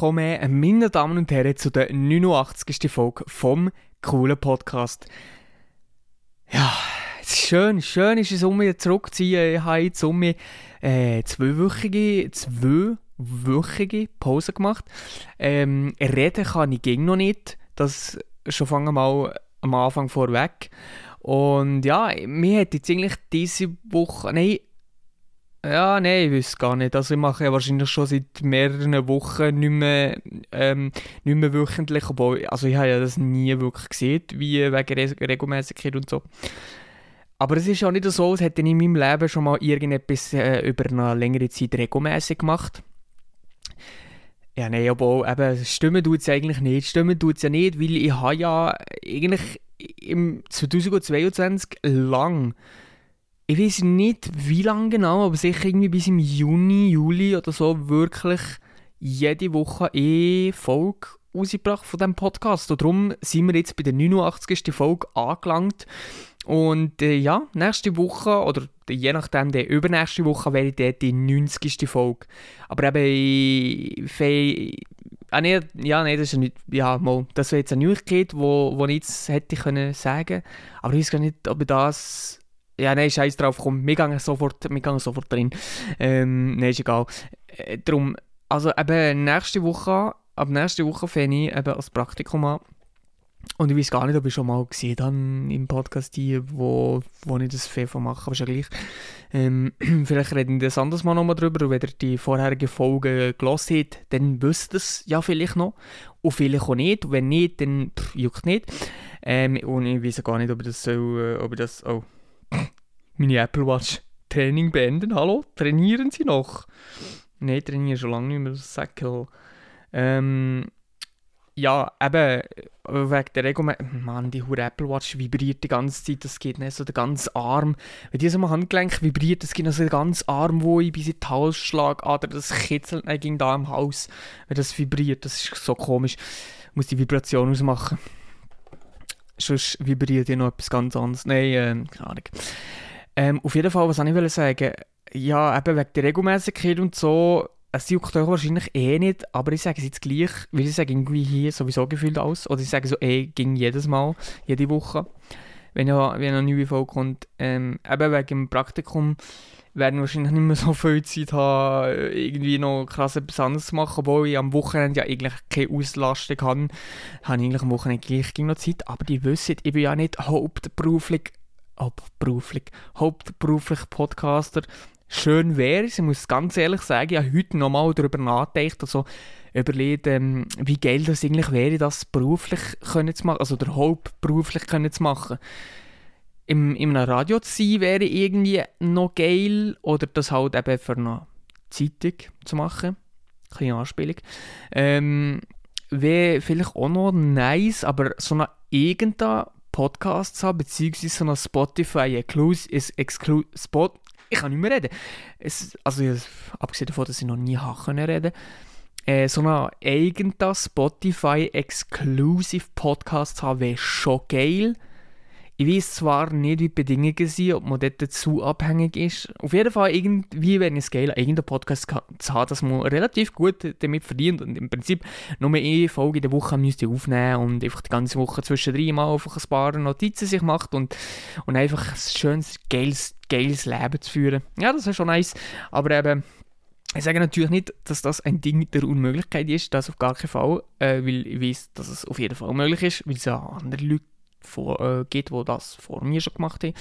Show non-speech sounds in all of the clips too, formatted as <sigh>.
Willkommen, meine Damen und Herren, zu der 89. Folge vom coolen Podcast. Ja, es ist schön, schön ist es, um mich zurückzuziehen. Ich habe jetzt um äh, zweiwöchige, zweiwöchige Pause gemacht. Ähm, reden kann ich gegen noch nicht, das schon fangen mal am Anfang vorweg. Und ja, mir hat jetzt eigentlich diese Woche, nein, ja, nein, ich weiß gar nicht. Also ich mache ja wahrscheinlich schon seit mehreren Wochen nicht mehr, ähm, nicht mehr wöchentlich, obwohl, also ich habe ja das nie wirklich gesehen, wie wegen Re Regelmäßigkeit und so. Aber es ist auch nicht so, als hätte ich in meinem Leben schon mal irgendetwas äh, über eine längere Zeit regelmäßig gemacht. Ja, nein, aber eben, stimmen tut es ja eigentlich nicht. Stimmen tut es ja nicht, weil ich habe ja eigentlich im 2022 lang ich weiß nicht, wie lange genau, aber sicher irgendwie bis im Juni, Juli oder so wirklich jede Woche eine Folge rausgebracht von diesem Podcast. Und darum sind wir jetzt bei der 89. Folge angelangt. Und äh, ja, nächste Woche oder je nachdem, die übernächste Woche wäre dann die 90. Folge. Aber eben, ich, ah, nee, ja, nee, das ist ja nicht, ja, mal, das wäre jetzt eine Neuigkeit, wo, wo ich jetzt hätte können sagen. Aber ich weiß gar nicht, ob ich das ja, nein, scheiß drauf, komm, wir gehen sofort, wir gehen sofort drin. Ähm, nein, ist egal. Äh, darum, also eben nächste Woche, ab nächste Woche fange ich eben als Praktikum an. Und ich weiß gar nicht, ob ich schon mal gesehen habe im Podcast die, wo, wo ich das FEFA mache, aber ist ja gleich. Ähm, <clears throat> vielleicht reden wir das anders mal nochmal drüber. Und wenn ihr die vorherige Folge gelesen habt, dann wisst ihr es ja vielleicht noch. Und vielleicht auch nicht. Und wenn nicht, dann pff, juckt nicht. Ähm, und ich weiß gar nicht, ob ich das so, ob ich das, oh, meine Apple Watch Training beenden. Hallo, trainieren Sie noch? Nein, trainieren schon lange nicht mehr, das Säckel. Ähm, ja, eben, wegen der Regelmäßigkeit. Mann, die hure Apple Watch vibriert die ganze Zeit, das geht nicht so der ganze Arm. Wenn die so am Handgelenk vibriert, das geht noch so der ganze Arm, wo ich bis in die Halsschlagader, das kitzelt eigentlich da im Haus, wenn das vibriert, das ist so komisch. Ich muss die Vibration ausmachen. Sonst vibriert ja noch etwas ganz anderes. Nein, äh, keine Ahnung. Ähm, auf jeden Fall, was ich will sagen, ja, eben wegen der Regelmäßigkeit und so, es juckt euch wahrscheinlich eh nicht, aber ich sage es jetzt gleich, weil ich sage irgendwie hier sowieso gefühlt aus, oder ich sage so eh, ging jedes Mal, jede Woche, wenn, ja, wenn eine neue Folge kommt. Ähm, eben wegen dem Praktikum werden wahrscheinlich nicht mehr so viel Zeit haben, irgendwie noch krass etwas anderes zu machen, obwohl ich am Wochenende ja eigentlich keine Auslastung habe, habe ich eigentlich am Wochenende gleich noch Zeit, aber die wissen, ich bin ja nicht hauptberuflich hauptberuflich, hauptberuflich Podcaster. Schön wäre es, ich muss ganz ehrlich sagen, ich habe heute nochmal darüber nachgedacht, also überlegt, ähm, wie geil das eigentlich wäre, das beruflich können zu machen, also der hauptberuflich können zu machen. Im, in einem Radio zu sein wäre irgendwie noch geil, oder das halt eben für eine Zeitung zu machen. Kleine Anspielung. Ähm, wäre vielleicht auch noch nice, aber so eine irgendeine Podcasts habe, beziehungsweise so eine Spotify Exclusive Spot. Ich kann nicht mehr reden. Es, also, abgesehen davon, dass ich noch nie habe reden äh, so einen eigenen Spotify Exclusive Podcast haben, wäre schon geil. Ich weiß zwar nicht, wie die Bedingungen sind, ob man dort dazu abhängig ist. Auf jeden Fall, irgendwie wäre es geil, irgendeinen Podcast zu haben, dass man relativ gut damit verdient und im Prinzip nur eine Folge in der Woche müsste aufnehmen und einfach die ganze Woche zwischendrin mal einfach ein paar Notizen sich macht und, und einfach ein schönes, geiles, geiles Leben zu führen. Ja, das ist schon nice, aber eben... Ich sage natürlich nicht, dass das ein Ding der Unmöglichkeit ist, das auf gar keinen Fall, äh, weil ich weiß, dass es auf jeden Fall möglich ist, weil es ja andere Leute vor, äh, gibt, die das vor mir schon gemacht haben.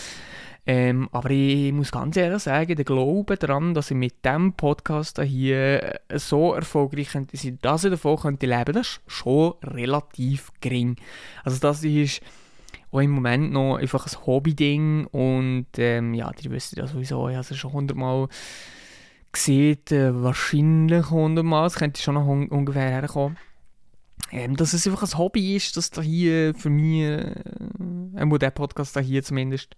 Ähm, aber ich muss ganz ehrlich sagen, der Glaube daran, dass ich mit diesem Podcast hier äh, so erfolgreich könnte sein, dass ich davon könnte leben, das ist schon relativ gering. Also das ist auch im Moment noch einfach ein Hobby-Ding und ähm, ja, die wissen ja sowieso, ich habe es schon hundertmal gesehen, äh, wahrscheinlich hundertmal, es könnte schon noch un ungefähr herkommen ähm, dass es einfach ein Hobby ist, dass da hier für mich, äh, der Podcast da hier zumindest,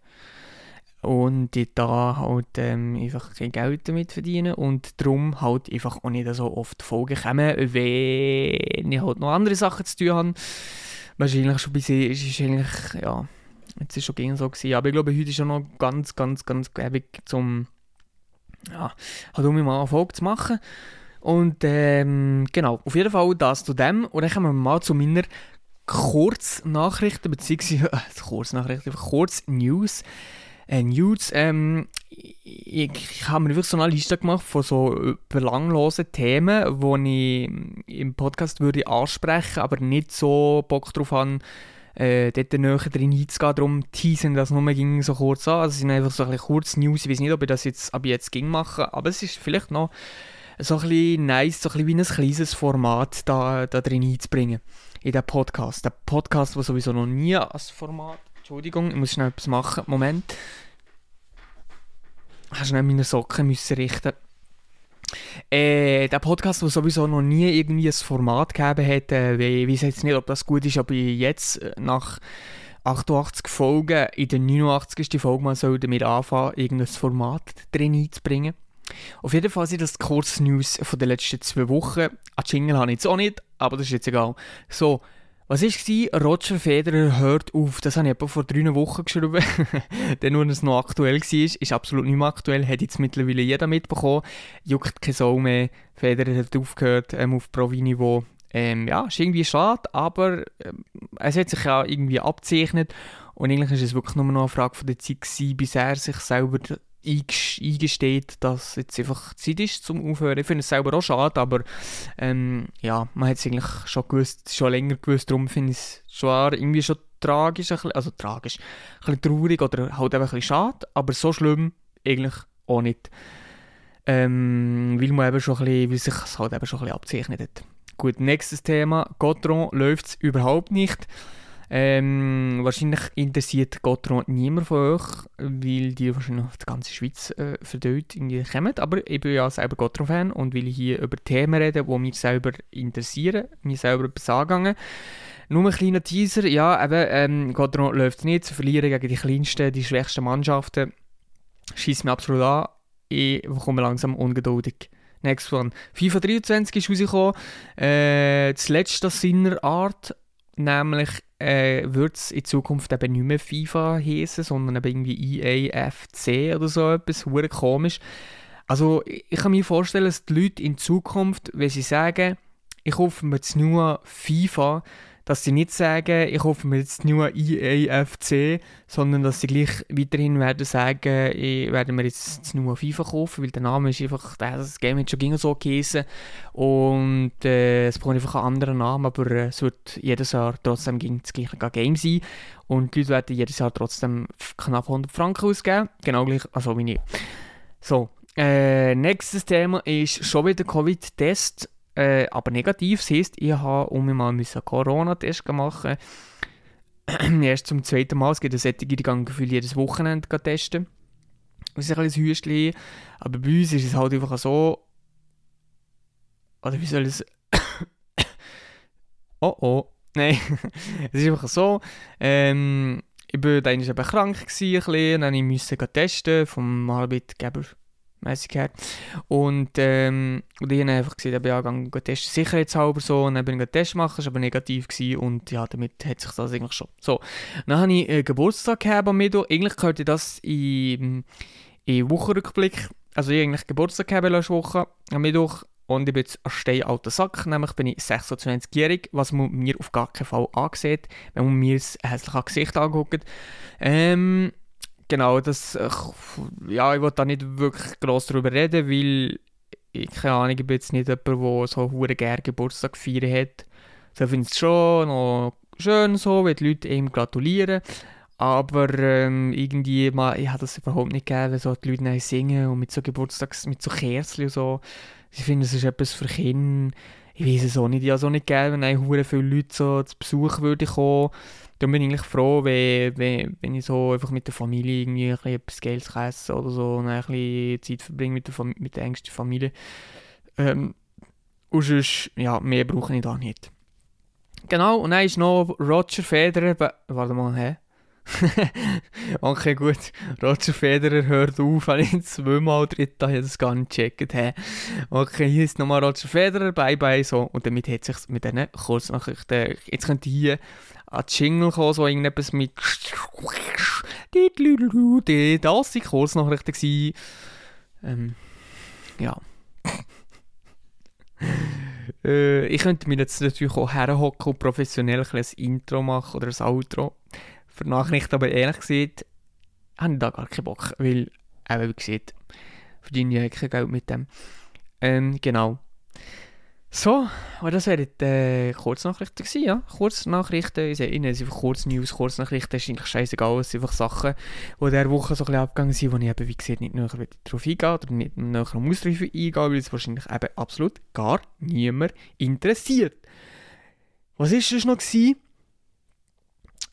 und ich da halt ähm, einfach kein Geld damit verdiene und darum halt einfach auch nicht so oft Folgen kommen, wenn ich halt noch andere Sachen zu tun habe. Wahrscheinlich schon bis ist eigentlich, ja, jetzt ist schon gegen so gewesen, aber ich glaube, heute ist schon noch ganz, ganz, ganz gäbig zum, ja, halt um mal eine Folge zu machen. Und ähm, genau, auf jeden Fall das zu dem. Und dann kommen wir mal zu meiner Kurznachrichten, beziehungsweise <laughs> äh, Kurznachrichten, Kurznews. Äh, News, ähm, ich, ich habe mir wirklich so eine Liste gemacht von so belanglosen Themen, die ich im Podcast würde ansprechen, aber nicht so Bock drauf habe, äh, dort näher drin einzugehen. Darum teasen das nur ging so kurz an. Also es sind einfach so ein bisschen kurz News. Ich weiß nicht, ob ich das jetzt ab jetzt ging machen, aber es ist vielleicht noch so ein bisschen nice, so ein bisschen wie ein kleines Format da, da drin einzubringen. In den Podcast. Der Podcast, der sowieso noch nie als Format. Entschuldigung, ich muss schnell etwas machen. Moment. Ich muss schnell meine Socken müssen richten. Äh, der Podcast, der sowieso noch nie irgendwie ein Format gegeben hat, äh, ich weiß jetzt nicht, ob das gut ist, aber jetzt äh, nach 88 Folgen in der 89. Folge mal soll damit anfangen, irgendein Format drin einzubringen. Auf jeden Fall sind das die Kurznews von den letzten zwei Wochen. An Jingle habe ich jetzt auch nicht, aber das ist jetzt egal. So, was war? Roger Federer hört auf. Das habe ich etwa vor drei Wochen geschrieben. <laughs> Dann, als es noch aktuell war, ist absolut nicht mehr aktuell. Hat jetzt mittlerweile jeder mitbekommen. Juckt kein Sau mehr. Federer hat aufgehört ähm, auf Provi-Niveau. Ähm, ja, ist irgendwie schade, aber ähm, es hat sich ja irgendwie abzeichnet. Und eigentlich ist es wirklich nur noch eine Frage von der Zeit gewesen, bis er sich selber eingesteht, dass jetzt einfach Zeit ist zum Aufhören. Ich finde es selber auch schade, aber ähm, ja, man hat es eigentlich schon gewusst, schon länger gewusst, darum finde ich es schon irgendwie schon tragisch, also tragisch, ein bisschen traurig oder halt einfach ein bisschen schade, aber so schlimm eigentlich auch nicht. Ähm, weil man eben schon ein bisschen, weil sich es halt eben schon ein bisschen abzeichnet hat. Gut, nächstes Thema, Gotron läuft es überhaupt nicht. Ähm, wahrscheinlich interessiert Gotron niemand von euch, weil die wahrscheinlich auf die ganze Schweiz äh, verdient kommen. Aber ich bin ja selber Gotron-Fan und will hier über Themen reden, die mich selber interessieren, mir selber etwas angegangen. Nur ein kleiner Teaser, ja, eben, ähm, Gotron läuft nicht, zu verlieren gegen die kleinsten, die schwächsten Mannschaften. Schießt mir absolut an. Ich komme langsam ungeduldig. Next one. FIFA 23 ist rausgekommen. Äh, das letzte seiner Art, nämlich äh, wird es in Zukunft eben nicht mehr FIFA heißen, sondern eben irgendwie EAFC oder so etwas, hure komisch. Also ich kann mir vorstellen, dass die Leute in Zukunft, wenn sie sagen, ich hoffe mir jetzt nur FIFA, dass sie nicht sagen, ich hoffe mir jetzt nur EAFC, sondern dass sie gleich weiterhin werden sagen, ich werde mir jetzt nur FIFA kaufen, weil der Name ist einfach, das Game hat schon so geheißen und äh, es braucht einfach einen anderen Namen, aber äh, es wird jedes Jahr trotzdem das gleiche Game sein. Und die Leute werden jedes Jahr trotzdem knapp 100 Franken ausgeben, genau gleich, also wie ich. So, äh, nächstes Thema ist schon wieder Covid-Test äh, aber negativ. Das heisst, ich habe um mal einen Corona-Test machen. <clears throat> Erst zum zweiten Mal. Es gibt Sättige, die gehen gefühlt jedes Wochenende testen. Das ist ein bisschen Hüstchen. Aber bei uns ist es halt einfach so. Oder wie soll es. <coughs> oh oh. <laughs> Nein. es ist einfach so. Ähm, ich war dann eben krank, gewesen, ein bisschen, dann musste ich testen vom Arbeitgeber mäßig her. Und, ähm, und ich habe einfach gesagt, ich habe Test sicherheitshalber so, und dann bin ich einen Test machen, das war aber negativ gewesen, und ja, damit hat sich das eigentlich schon. So, dann habe ich äh, Geburtstag gehabt am Mittwoch, eigentlich gehörte das in, in Wochenrückblick, also ich eigentlich Geburtstag gehabt letzte Woche, am Mittwoch, und ich bin jetzt ein Stein alter Sack, nämlich bin ich 26-jährig, was man mir auf gar keinen Fall ansieht, wenn man mir das hässliche Gesicht anguckt. Ähm, genau, das, äh, ja, ich will da nicht wirklich groß darüber reden, weil ich keine Ahnung, ich bin jetzt nicht jemand, der so hure gerne Geburtstag feiern hat. So finde ich es schon noch schön so, wenn die Leute ihm gratulieren. Aber ähm, irgendwie, mal, ich habe das überhaupt nicht gegeben, so die Leute singen und mit so Geburtstags, mit so Kerzen und so. Ich finde, es ist etwas für Kinder. Ich weiß es auch nicht. Ich es auch nicht gegeben, wenn hure viele Leute so zu Besuch würden kommen dann bin ich eigentlich froh, wenn, wenn, wenn ich so einfach mit der Familie irgendwie ein etwas Geld esse oder so und ein bisschen Zeit verbringe mit der, mit der engsten Familie. Ähm, und sonst, ja, mehr brauche ich da nicht. Genau, und dann ist noch Roger Federer, warte mal, hä? <laughs> okay, gut. Roger Federer hört auf, wenn ich zweimal dritt habe, das gar nicht gecheckt. Hey. Okay, hier ist nochmal Roger Federer, bye bye, so. Und damit hat sich mit diesen Kurznachrichten, jetzt könnte ich hier an Jingle kommen, so irgendetwas mit das waren Kurznachrichten. Ähm, ja. <laughs> Äh, ich könnte mir jetzt natürlich auch herhocken und professionell ein Intro machen oder ein Outro für Nachrichten, aber ehrlich gesagt habe ich da gar keinen Bock, weil, eben wie gesagt, verdiene ich kein Geld mit dem. Ähm, genau. So, aber das wären die äh, Kurznachrichten gewesen, ja. Kurznachrichten, ich sehe Ihnen, einfach Kurz-News, Kurznachrichten, ist eigentlich scheißegal, es sind einfach Sachen, die in dieser Woche so ein bisschen abgegangen sind, wo ich eben, wie gesagt, nicht näher darauf eingehe oder nicht näher am Ausdruck eingehen, weil es wahrscheinlich eben absolut gar niemand interessiert. Was ist das noch gewesen?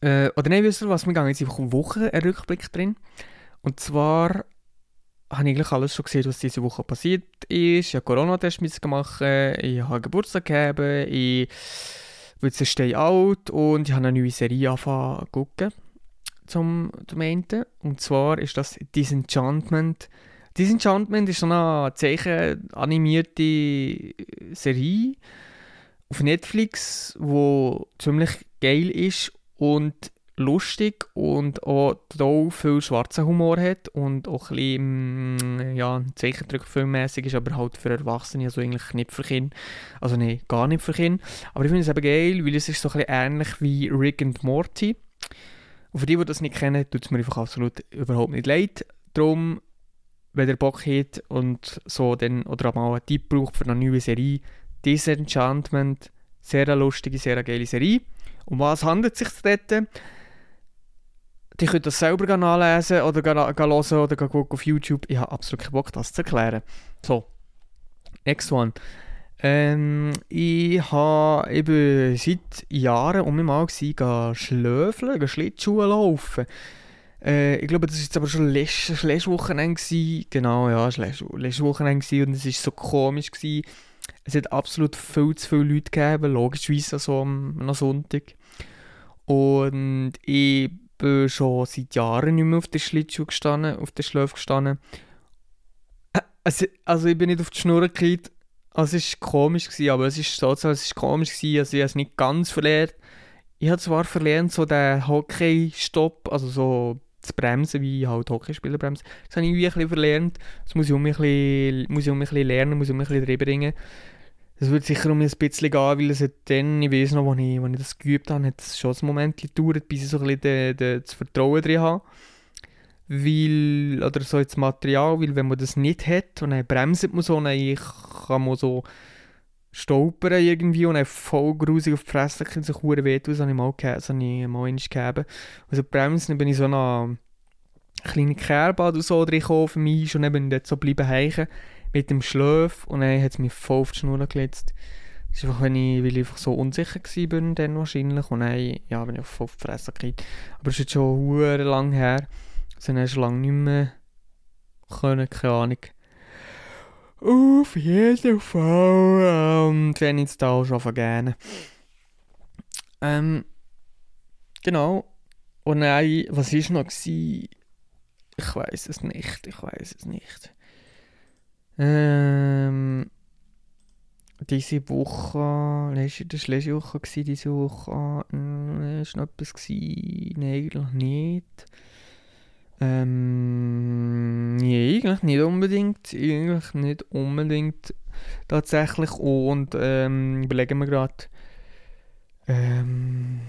Äh, oder nein, wisst ihr was, wir gehen jetzt einfach Wochen einen Rückblick drin. Und zwar habe ich eigentlich alles schon gesehen, was diese Woche passiert ist. Ich habe Corona-Test gemacht, ich habe Geburtstag gehabt, ich bin jetzt Stay Out und ich habe eine neue Serie angefangen zu gucken. Zum, zum einen. Und zwar ist das Disenchantment. Disenchantment ist so eine zeichenanimierte Serie auf Netflix, wo ziemlich geil ist und lustig und auch total viel schwarzen Humor hat und auch ein bisschen, mm, ja, Zeichentrickfilmmäßig ist, aber halt für Erwachsene, also eigentlich nicht für Kinder. Also nein, gar nicht für Kinder. Aber ich finde es eben geil, weil es ist so ein bisschen ähnlich wie Rick and Morty. Und für die, die das nicht kennen, tut es mir einfach absolut überhaupt nicht leid. Darum, wenn ihr Bock habt und so dann, oder mal einen Tipp braucht für eine neue Serie, Disenchantment, sehr lustige, sehr geile Serie. Um was handelt es sich dort? Die könnt das selber nachlesen oder hören oder gucken auf YouTube. Ich habe absolut keinen Bock, das zu erklären. So, next one. Ähm, ich habe eben seit Jahren um mich mal gewesen, schlöfeln, Schlittschuhe laufen. Äh, ich glaube, das war jetzt aber schon letztes, Wochenende. Genau, ja, das letztes Wochenende gewesen und es war so komisch. Gewesen. Es hat absolut viel zu viele Leute gegeben, logischerweise so am, Sonntag. Und ich bin schon seit Jahren nicht mehr auf der Schlittschuh gestanden, auf der Schläfe gestanden. Also, also ich bin nicht auf die Schnur gekriegt. Also es war komisch, gewesen, aber es ist trotzdem, es ist komisch gewesen, also ich habe es nicht ganz verlernt. Ich habe zwar verlernt, so den Hockey-Stopp, also so zu bremsen, wie halt Hockeyspieler bremsen. Das habe ich irgendwie ein bisschen verlernt. Das muss ich um ein bisschen, muss ich um mich ein bisschen lernen, muss ich um mich ein bisschen drüber Das wird sicher um ein bisschen gehen, weil es dann, ich weiß noch, als ich, als ich das geübt habe, hat es schon ein Moment gedauert, bis ich so ein bisschen de, de, das Vertrauen drin habe. Weil, oder so das Material, weil wenn man das nicht hat und dann bremst man so, und dann kann man so stolpern irgendwie und dann voll grusig auf die Fresse kann sich hure wehtun, das habe ich mal, das habe ich mal gegeben. Also bremsen bin ich so eine kleine Kerbe oder so drin gekommen für mich und dann bin ich dort so bleiben heichen mit dem Schlaf und dann hat es mich voll auf die Schnur geletzt. Das ist einfach, ich, weil ich einfach so unsicher war dann wahrscheinlich und dann ja, bin ich voll auf die Fresse gekriegt. Aber es ist jetzt schon hure lang her. Also dann schon lange nicht mehr können, keine Ahnung. Auf jeden Fall. Ähm, wenn ich es da schon vergeben. Ähm, genau. Und dann, was war noch? Gewesen? Ich weiß es nicht, ich weiß es nicht. Ähm, diese Woche, das war letzte Woche, gewesen, diese Woche, äh, ist noch etwas gewesen? Nein, eigentlich nicht. Ähm, nee, eigentlich nicht unbedingt, eigentlich nicht unbedingt tatsächlich und ähm, überlegen wir gerade, ähm,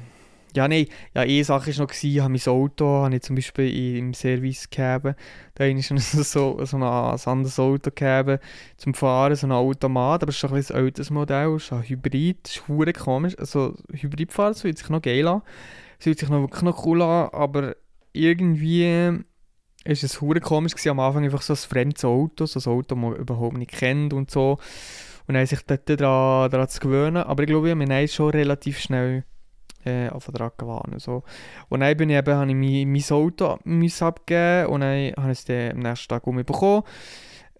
ja, nein, ja, eine Sache war noch, ich habe mein Auto habe ich zum Beispiel im Service gegeben. Da habe ich schon <laughs> so, so ein, anderes Auto gegeben zum Fahren, so ein Automat, aber es ist schon ein, ein älteres Modell, es ist ein Hybrid, das ist komisch. Also Hybridfahren, fühlt sich noch geil an, es fühlt sich noch wirklich noch cool an, aber irgendwie ist es hure komisch gewesen, am Anfang einfach so ein fremdes Auto, so ein Auto, das man überhaupt nicht kennt und so. Und dann sich dort daran, daran zu gewöhnen. Aber ich glaube, wir haben schon relativ schnell äh, dran gewarnt. So. Und dann bin ich eben, habe ich mein, mein Auto abgeben und dann habe ich es dann am nächsten Tag umbekommen.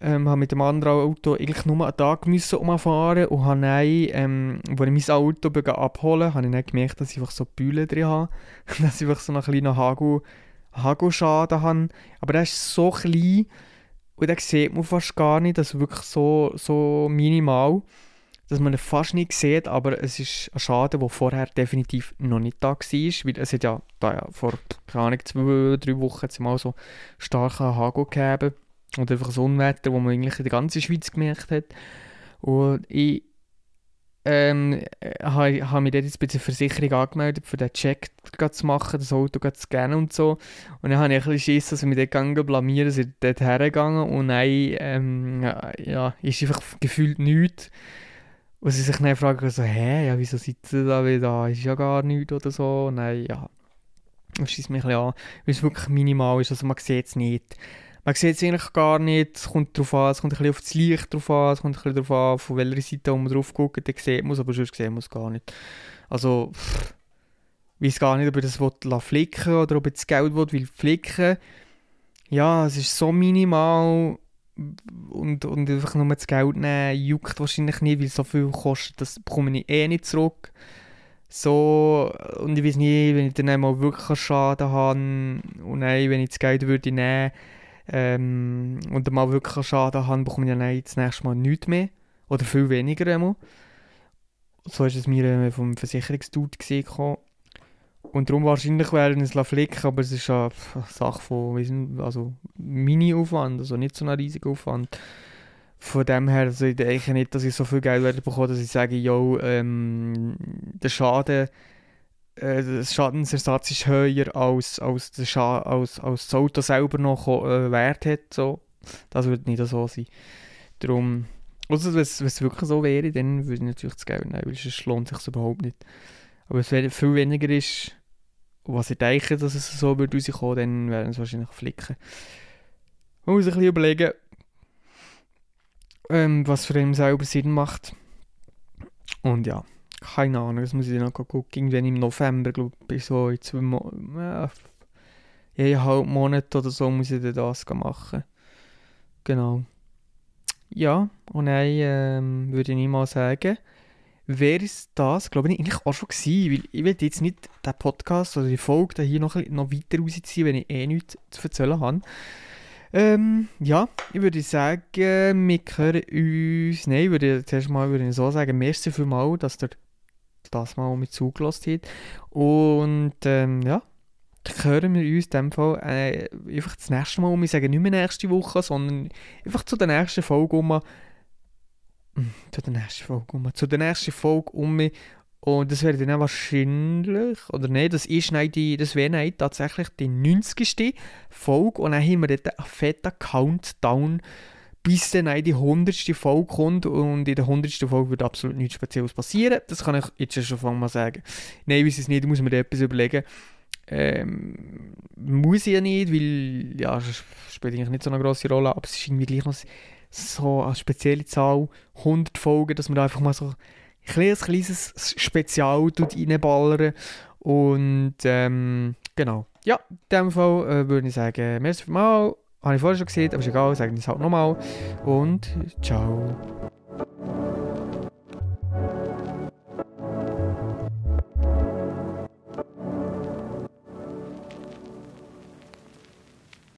Ähm, habe mit dem anderen Auto eigentlich nur einen Tag müssen umfahren und habe dann, ähm, als ich mein Auto abholen habe ich dann gemerkt, dass ich einfach so Bühlen drin habe. <laughs> dass ich einfach so einen kleinen Hagel, Hagelschaden habe. Aber der ist so klein und den sieht man fast gar nicht. Das ist wirklich so, so minimal dass man ihn fast nicht sieht, aber es ist ein Schaden, der vorher definitiv noch nicht da war, weil es hat ja, da ja vor, keine Ahnung, zwei, drei Wochen mal so starken Hagel gegeben und einfach so Unwetter, wo man eigentlich in der ganzen Schweiz gemerkt hat und ich ähm, habe hab mich dort jetzt bei der Versicherung angemeldet, für den Check zu machen, das Auto zu scannen und so. Und dann habe ich ein bisschen Schiss, dass ich mich dort gegangen blamieren, sind dort hergegangen und nein, ähm, ja, ist einfach gefühlt nichts. Und sie sich dann fragen, so, hä, ja, wieso ihr da wieder? Ist ja gar nichts oder so. Nein, ja. Das schießt mich ein bisschen an, weil es wirklich minimal ist, also man sieht es nicht. Man sieht es eigentlich gar nicht, es kommt darauf an, es kommt ein bisschen auf das Licht drauf an, es kommt ein bisschen darauf an, von welcher Seite man drauf guckt, dann sieht man es, aber sonst sieht man es gar nicht. Also, pff, ich weiß gar nicht, ob ich das will flicken oder ob ich das Geld will, will flicken. Ja, es ist so minimal und, und einfach nur das Geld nehmen, juckt wahrscheinlich nicht, weil so viel kostet, das bekomme ich eh nicht zurück. So, und ich weiß nicht, wenn ich dann mal wirklich Schaden habe und nein, wenn ich das Geld würde nehmen ähm, und mal wirklich einen Schaden habe, bekomme ich dann das nächste Mal nichts mehr. Oder viel weniger einmal. So ist es mir äh, vom Versicherungsdude gesehen. Und darum wahrscheinlich wäre es flicken, aber es ist eine Sache von also Mini-Aufwand, also nicht so ein riesiger Aufwand. Von dem her, also ich denke nicht, dass ich so viel Geld werde bekommen, dass ich sage, yo, ähm, der Schaden äh, der Schadensersatz ist höher als, als, der Scha als, als das Auto selber noch äh, Wert hat. So. Das würde nicht so sein. Darum, also wenn es wirklich so wäre, dann würde ich natürlich das Geld nehmen, weil sonst lohnt sich überhaupt nicht. Aber es viel weniger ist, was ich denke, dass es so würde rauskommen, dann werden es wahrscheinlich flicken. Man muss sich ein bisschen überlegen, ähm, was für ihn selber Sinn macht. Und ja keine Ahnung, das muss ich noch gucken. Irgendwann im November, glaube ich, so in zwei Monaten, ja, eineinhalb Monate oder so muss ich das machen. Genau. Ja, und dann ähm, würde ich nicht mal sagen, wäre es das, glaube ich, eigentlich auch schon gewesen, weil ich will jetzt nicht den Podcast oder die Folge hier noch, noch weiter rausziehen, wenn ich eh nichts zu erzählen habe. Ähm, ja, ich würde sagen, wir hören uns, nein, ich würde zuerst mal würde ich so sagen, merci vielmals, dass ihr das mal mit zugelassen hat. Und ähm, ja, dann hören wir uns in dem Fall äh, einfach das nächste Mal um. Ich sage nicht mehr nächste Woche, sondern einfach zu der nächsten Folge um. Hm, zu der nächsten Folge um. Zu der nächsten Folge um. Und das wäre dann wahrscheinlich, oder nein, das ist nein, die, das wäre nein, tatsächlich die 90. Folge. Und dann haben wir dort einen fetten Countdown bis dann die 100. Folge kommt und in der 100. Folge wird absolut nichts Spezielles passieren. Das kann ich jetzt schon mal sagen. Nein, weiß es nicht, muss mir etwas überlegen. Ähm, muss ich ja nicht, weil ja, spielt eigentlich nicht so eine grosse Rolle, aber es ist irgendwie gleich noch so eine spezielle Zahl, 100 Folgen, dass man da einfach mal so ein kleines, kleines Spezial reinballern und ähm, genau. Ja, in dem Fall äh, würde ich sagen, merci mal habe ich vorher schon gesehen, aber ist egal, sagen wir es halt nochmal. Und ciao.